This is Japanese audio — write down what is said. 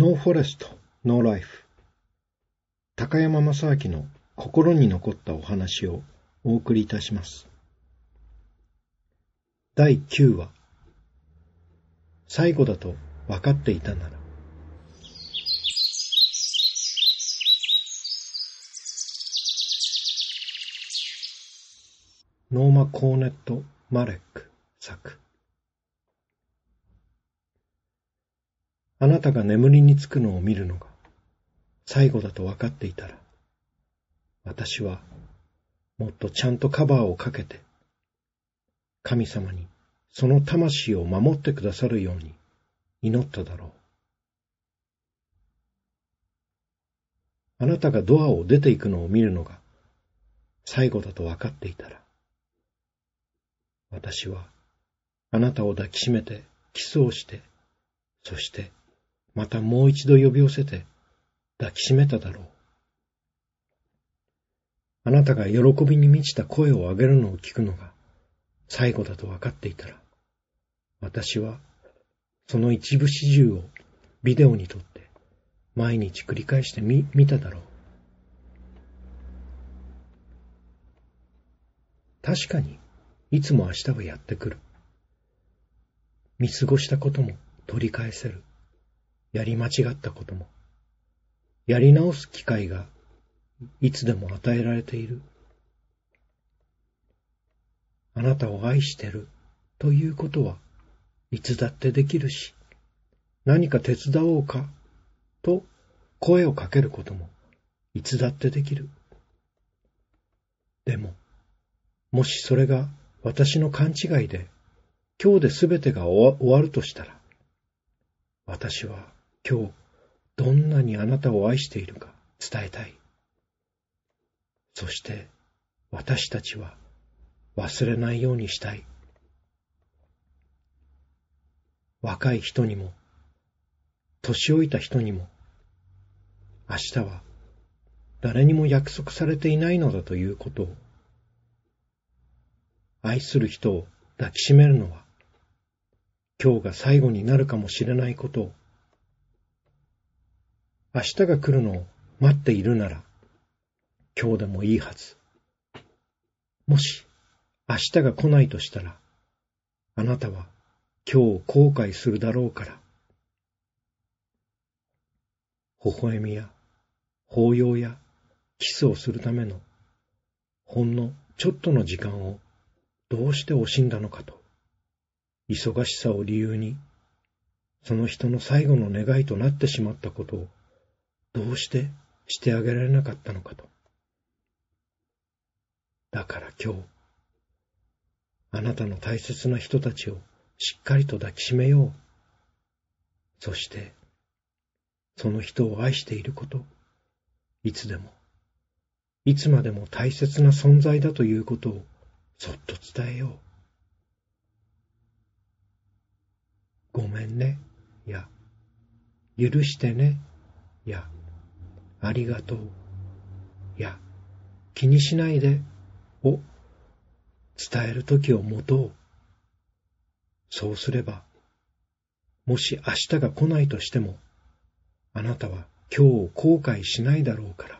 No forest, no life。高山正明の心に残ったお話をお送りいたします。第9話。最後だと分かっていたなら。ノーマ・コーネット・マレック作あなたが眠りにつくのを見るのが最後だと分かっていたら、私はもっとちゃんとカバーをかけて、神様にその魂を守ってくださるように祈っただろう。あなたがドアを出ていくのを見るのが最後だと分かっていたら、私はあなたを抱きしめてキスをして、そしてまたもう一度呼び寄せて抱きしめただろう。あなたが喜びに満ちた声を上げるのを聞くのが最後だと分かっていたら、私はその一部始終をビデオに撮って毎日繰り返してみ見ただろう。確かに、いつも明日はやってくる。見過ごしたことも取り返せる。やり間違ったことも、やり直す機会がいつでも与えられている。あなたを愛してるということはいつだってできるし、何か手伝おうかと声をかけることもいつだってできる。でも、もしそれが私の勘違いで今日で全てが終わるとしたら、私は今日、どんなにあなたを愛しているか伝えたい。そして、私たちは忘れないようにしたい。若い人にも、年老いた人にも、明日は誰にも約束されていないのだということを、愛する人を抱きしめるのは、今日が最後になるかもしれないことを明日が来るのを待っているなら、今日でもいいはず。もし、明日が来ないとしたら、あなたは今日を後悔するだろうから。微笑みや、抱擁や、キスをするための、ほんのちょっとの時間をどうして惜しんだのかと、忙しさを理由に、その人の最後の願いとなってしまったことをどうしてしてあげられなかったのかと。だから今日、あなたの大切な人たちをしっかりと抱きしめよう。そして、その人を愛していること、いつでも、いつまでも大切な存在だということをそっと伝えよう。ごめんね、や、許してね、や、ありがとう。いや、気にしないで、を伝える時を持とう。そうすれば、もし明日が来ないとしても、あなたは今日を後悔しないだろうから。